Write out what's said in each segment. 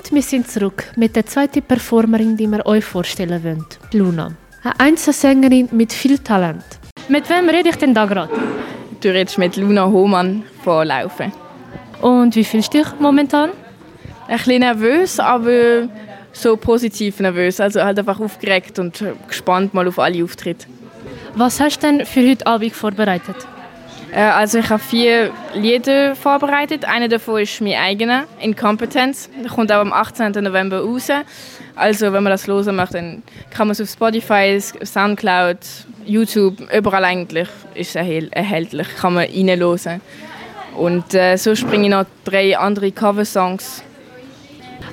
Und wir sind zurück mit der zweiten Performerin, die wir euch vorstellen wollen, Luna. Eine Einzelsängerin mit viel Talent. Mit wem rede ich denn da gerade? Du redest mit Luna Hohmann von Laufen. Und wie fühlst du dich momentan? Ein bisschen nervös, aber so positiv nervös. Also halt einfach aufgeregt und gespannt mal auf alle Auftritte. Was hast du denn für heute Abend vorbereitet? Äh, also ich habe vier Lieder vorbereitet. Einer davon ist mein eigener, Incompetence. Der kommt auch am 18. November raus. Also wenn man das hören möchte, dann kann man es auf Spotify, Soundcloud, YouTube, überall eigentlich ist es erhältlich, kann man reinhören. Und äh, so bringe ich noch drei andere Coversongs.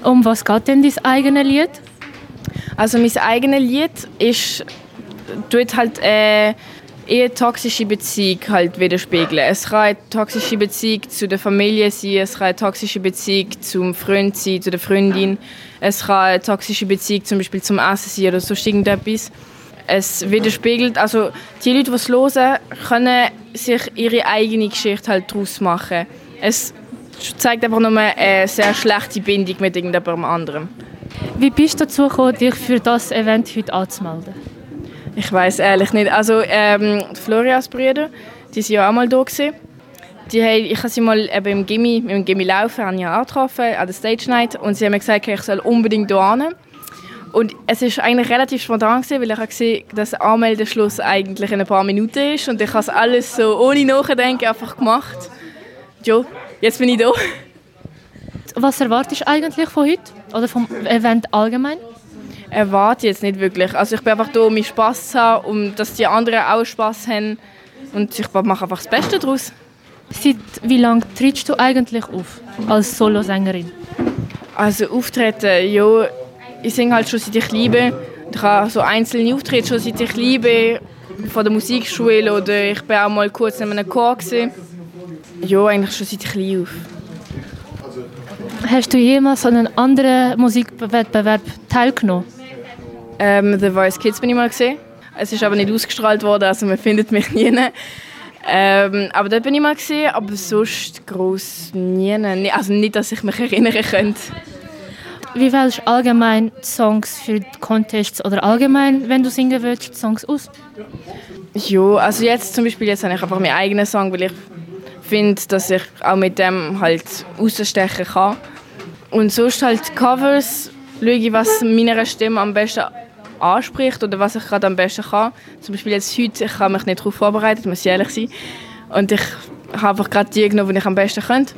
Um was geht denn dein eigenes Lied? Also mein eigenes Lied ist, tut halt äh, eher toxische Beziehung halt widerspiegeln. Es kann eine toxische Beziehung zu der Familie sein, es kann eine toxische Beziehung zum Freund sein, zu der Freundin, es kann eine toxische Beziehung zum Beispiel zum Essen sein oder sonst irgendetwas. Es widerspiegelt, also die Leute, die es hören, können sich ihre eigene Geschichte halt daraus machen. Es zeigt einfach nur eine sehr schlechte Bindung mit irgendjemandem anderem. Wie bist du dazu gekommen, dich für das Event heute anzumelden? Ich weiß ehrlich nicht. Also ähm, die Florias Brüder, die waren ja auch mal gewesen. Die haben, ich habe sie mal eben im Gimmi, im Gimmi laufen, habe ich auch getroffen, an der Stage Night und sie haben mir gesagt, ich soll unbedingt hier hin. Und es war eigentlich relativ spontan, gewesen, weil ich habe gesehen dass der Anmeldeschluss eigentlich in ein paar Minuten ist und ich habe es alles so ohne Nachdenken einfach gemacht. Ja, jetzt bin ich da. Was erwartest du eigentlich von heute oder vom Event allgemein? Erwarte jetzt nicht wirklich. Also ich bin einfach da, um meinen Spass zu haben, um dass die anderen auch Spass haben. Und ich mache einfach das Beste daraus. Seit wie lange trittst du eigentlich auf als Solosängerin? Also auftreten, ja, ich singe halt schon seit ich liebe. Ich habe so einzelne Auftritte schon seit ich liebe, von der Musikschule oder ich war auch mal kurz in einem Chor. Gewesen. Ja, eigentlich schon seit ich klein auf. Hast du jemals an einem anderen Musikwettbewerb teilgenommen? Ähm, The Voice Kids bin ich mal gesehen. Es ist aber nicht ausgestrahlt worden, also man findet mich nie. Ähm, aber dort bin ich mal gesehen, aber sonst groß nie. Also nicht, dass ich mich erinnern könnte. Wie wählst du allgemein Songs für Contests oder allgemein, wenn du singen willst, Songs aus? Ja, also jetzt zum Beispiel jetzt habe ich einfach meinen eigenen Song, weil ich finde, dass ich auch mit dem halt rausstechen kann. Und sonst halt Covers, schaue ich, was meiner Stimme am besten anspricht oder was ich gerade am besten kann. Zum Beispiel jetzt heute, ich habe mich nicht darauf vorbereitet, muss ich ehrlich sein. Und ich habe einfach gerade die genommen, die ich am besten könnte.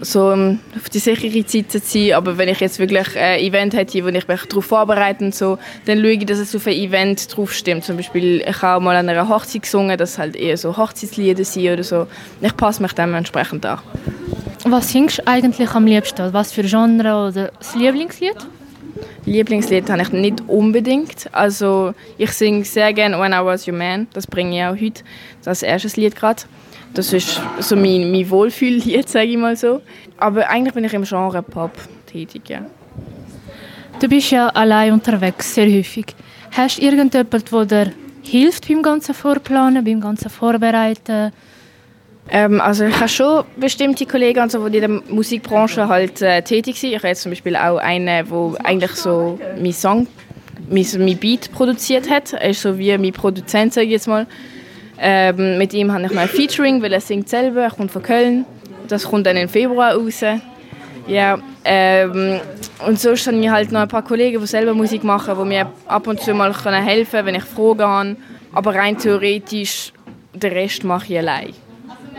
So um auf die sichere Zeit zu sein. Aber wenn ich jetzt wirklich ein Event hätte, wo ich mich darauf vorbereite und so, dann schaue ich, dass es auf ein Event drauf stimmt. Zum Beispiel, ich habe mal an einer Hochzeit gesungen, das halt eher so Hochzeitslieder sind oder so. Ich passe mich dementsprechend an. Was singst du eigentlich am liebsten? Was für Genre oder das Lieblingslied? Lieblingslied habe ich nicht unbedingt. Also ich singe sehr gerne «When I Was Your Man». Das bringe ich auch heute das erste Lied gerade. Das ist so mein, mein Wohlfühllied, sage ich mal so. Aber eigentlich bin ich im Genre Pop tätig, ja. Du bist ja allein unterwegs, sehr häufig. Hast du irgendjemanden, der dir hilft beim ganzen Vorplanen, beim ganzen Vorbereiten? Ähm, also ich habe schon bestimmte Kollegen, also, die in der Musikbranche halt äh, tätig sind. Ich habe jetzt zum Beispiel auch einen, der eigentlich so meinen Song, mein, mein Beat produziert hat. Er ist so wie mein Produzent, sage ich jetzt mal. Ähm, mit ihm habe ich noch ein Featuring, weil er singt selber, er kommt von Köln. Das kommt dann im Februar raus. Ja, ähm, und sonst habe ich halt noch ein paar Kollegen, die selber Musik machen, die mir ab und zu mal helfen können, wenn ich Fragen habe. Aber rein theoretisch, den Rest mache ich allein.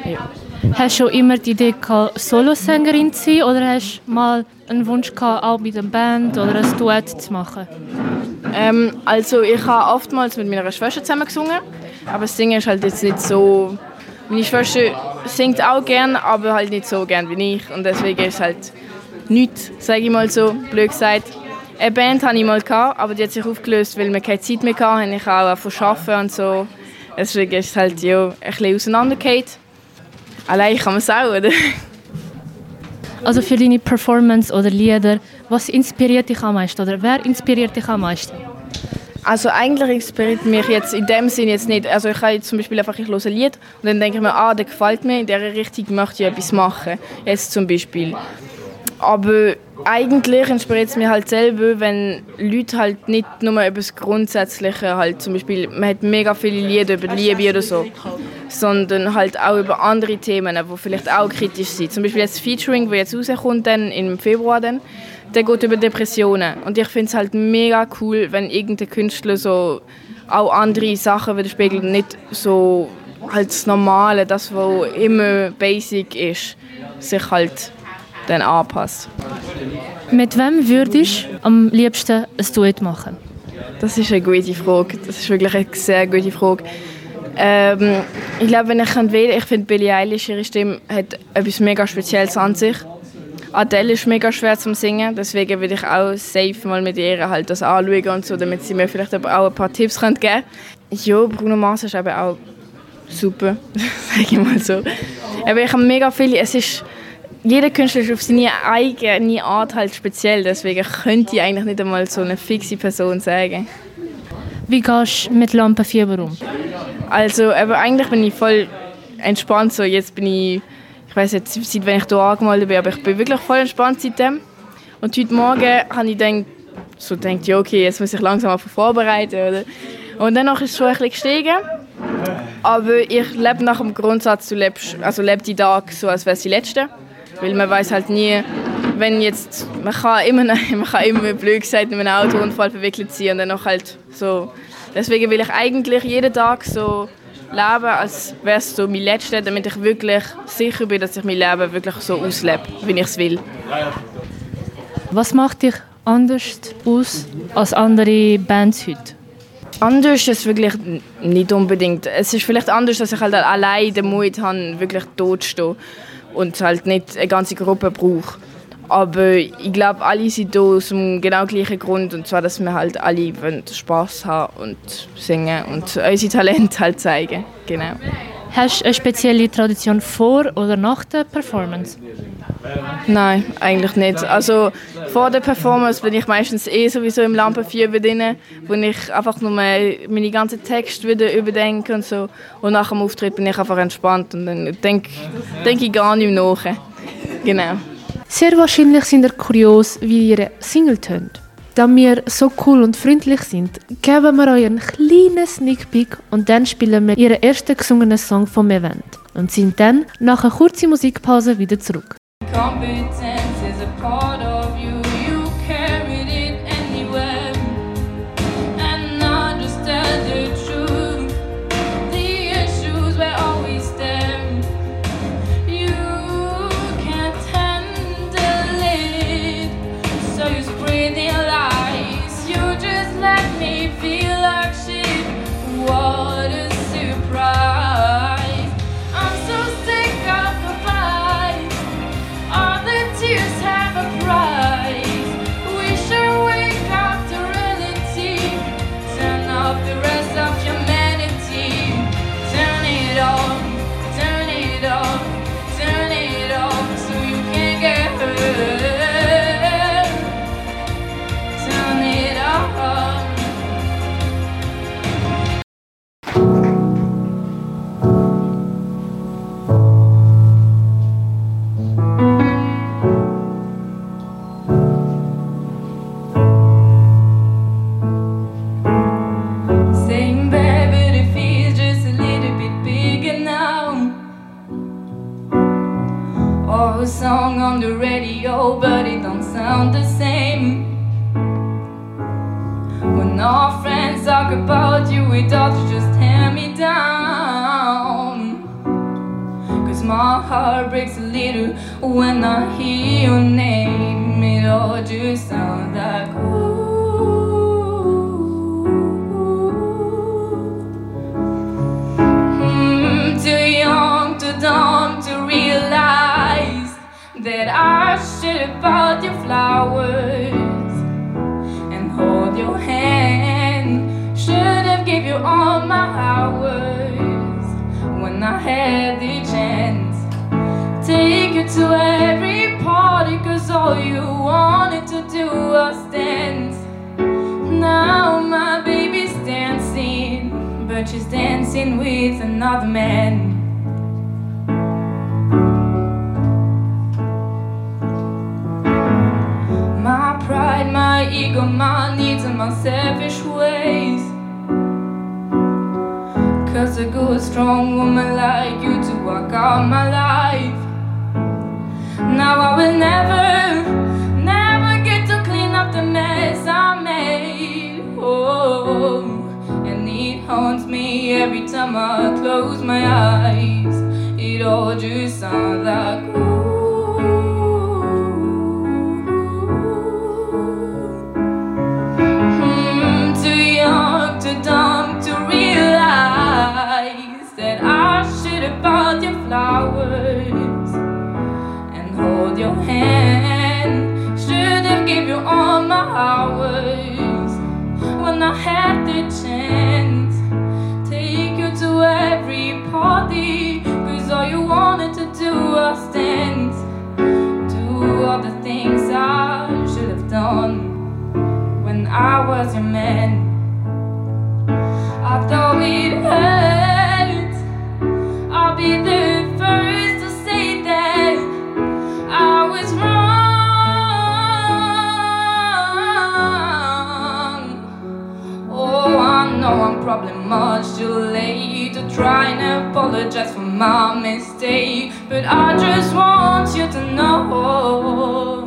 Ja. Hast du schon immer die Idee gehabt, Solosängerin zu sein oder hast du mal einen Wunsch gehabt, auch mit einer Band oder ein Duett zu machen? Ähm, also ich habe oftmals mit meiner Schwester zusammen gesungen, aber das Singen ist halt jetzt nicht so... Meine Schwester singt auch gern, aber halt nicht so gern wie ich und deswegen ist es halt nichts, sage ich mal so, blöd gesagt. Eine Band hatte ich mal, gehabt, aber die hat sich aufgelöst, weil wir keine Zeit mehr hatten. Ich auch von Arbeiten und so. Deswegen ist es halt ja, ein bisschen auseinandergefallen. Allein kann man es auch, oder? Also für deine Performance oder Lieder, was inspiriert dich am meisten oder wer inspiriert dich am meisten? Also eigentlich inspiriert mich jetzt in dem Sinne jetzt nicht. Also ich habe zum Beispiel einfach, ich höre ein Lied und dann denke ich mir, ah, der gefällt mir, in dieser Richtung möchte ich etwas machen. Jetzt zum Beispiel Aber eigentlich inspiriert es mich halt selber, wenn Leute halt nicht nur über das Grundsätzliche halt zum Beispiel, man hat mega viele Lieder über Liebe oder so, sondern halt auch über andere Themen, die vielleicht auch kritisch sind. Zum Beispiel jetzt Featuring, wo jetzt rauskommt dann im Februar dann, der geht über Depressionen und ich finde es halt mega cool, wenn irgendein Künstler so auch andere Sachen widerspiegelt, nicht so halt das Normale, das was immer basic ist, sich halt dann anpasst. Mit wem würdest du am liebsten ein Duett machen? Das ist eine gute Frage. Das ist wirklich eine sehr gute Frage. Ähm, ich glaube, wenn ich wählen, ich finde Billie Eilish ihre Stimme hat etwas mega Spezielles an sich. Adele ist mega schwer zum Singen, deswegen würde ich auch safe mal mit ihr halt das anschauen und so, damit sie mir vielleicht auch ein paar Tipps geben können. Ja, Bruno Mars ist aber auch super, sage ich mal so. Aber ich habe mega viele, es ist jeder Künstler ist auf seine eigene Art halt speziell, deswegen könnte ich eigentlich nicht einmal so eine fixe Person sagen. Wie gehst du mit Lampenfieber um? Also, aber eigentlich bin ich voll entspannt. So, jetzt bin ich, ich weiß jetzt, seit wenn ich hier angemeldet bin, aber ich bin wirklich voll entspannt seitdem. Und heute Morgen habe ich gedacht, so gedacht, ja okay, jetzt muss ich langsam auf vorbereiten. Oder? Und dann ist es schon ein bisschen gestiegen. Aber ich lebe nach dem Grundsatz, du lebst, also lebe die Tag so, als wäre es die letzte. Weil man weiß halt nie, wenn jetzt, man kann immer, man kann immer blöd gesagt in einem Autounfall verwickelt sein und dann noch halt so. Deswegen will ich eigentlich jeden Tag so leben, als wäre es so mein letzter, damit ich wirklich sicher bin, dass ich mein Leben wirklich so auslebe, wie ich es will. Was macht dich anders aus als andere Bands heute? Anders ist es wirklich nicht unbedingt. Es ist vielleicht anders, dass ich halt allein den Mut habe, wirklich tot zu stehen und halt nicht eine ganze Gruppe braucht. Aber ich glaube, alle sind hier aus dem genau gleichen Grund, und zwar, dass wir halt alle Spaß haben und singen und unsere Talente halt zeigen. Genau. Hast du eine spezielle Tradition vor oder nach der Performance? Nein, eigentlich nicht. Also vor der Performance bin ich meistens eh sowieso im Lampenfieber drin, wo ich einfach nur meine ganzen Texte wieder überdenke und so. Und nach dem Auftritt bin ich einfach entspannt und dann denke denk ich gar nicht mehr nach. Genau. Sehr wahrscheinlich sind ihr kurios, wie ihre Single tönt. Da wir so cool und freundlich sind, geben wir euch einen kleinen Sneak Peek und dann spielen wir ihren ersten gesungenen Song vom Event und sind dann nach einer kurzen Musikpause wieder zurück. Competence is about you, it all just tear me down. Cause my heart breaks a little when I hear your name. It all just sounds like ooh. Mm, too young, too dumb to realize that I should have bought you flowers and hold your hand. You all my hours when I had the chance. Take you to every party, cause all you wanted to do was dance. Now my baby's dancing, but she's dancing with another man. My pride, my ego, my needs, and my selfish ways. A good, strong woman like you to walk out my life. Now I will never, never get to clean up the mess I made. Oh, and it haunts me every time I close my eyes. It all just sounds like Hmm, your hand. Should have give you all my hours when I had the chance. Take you to every party, cause all you wanted to do was dance. Do all the things I should have done when I was your man. Much too late to try and apologize for my mistake, but I just want you to know.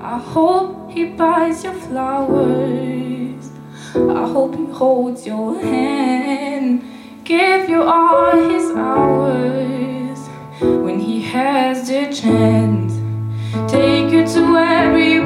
I hope he buys your flowers. I hope he holds your hand. Give you all his hours when he has the chance. Take you to every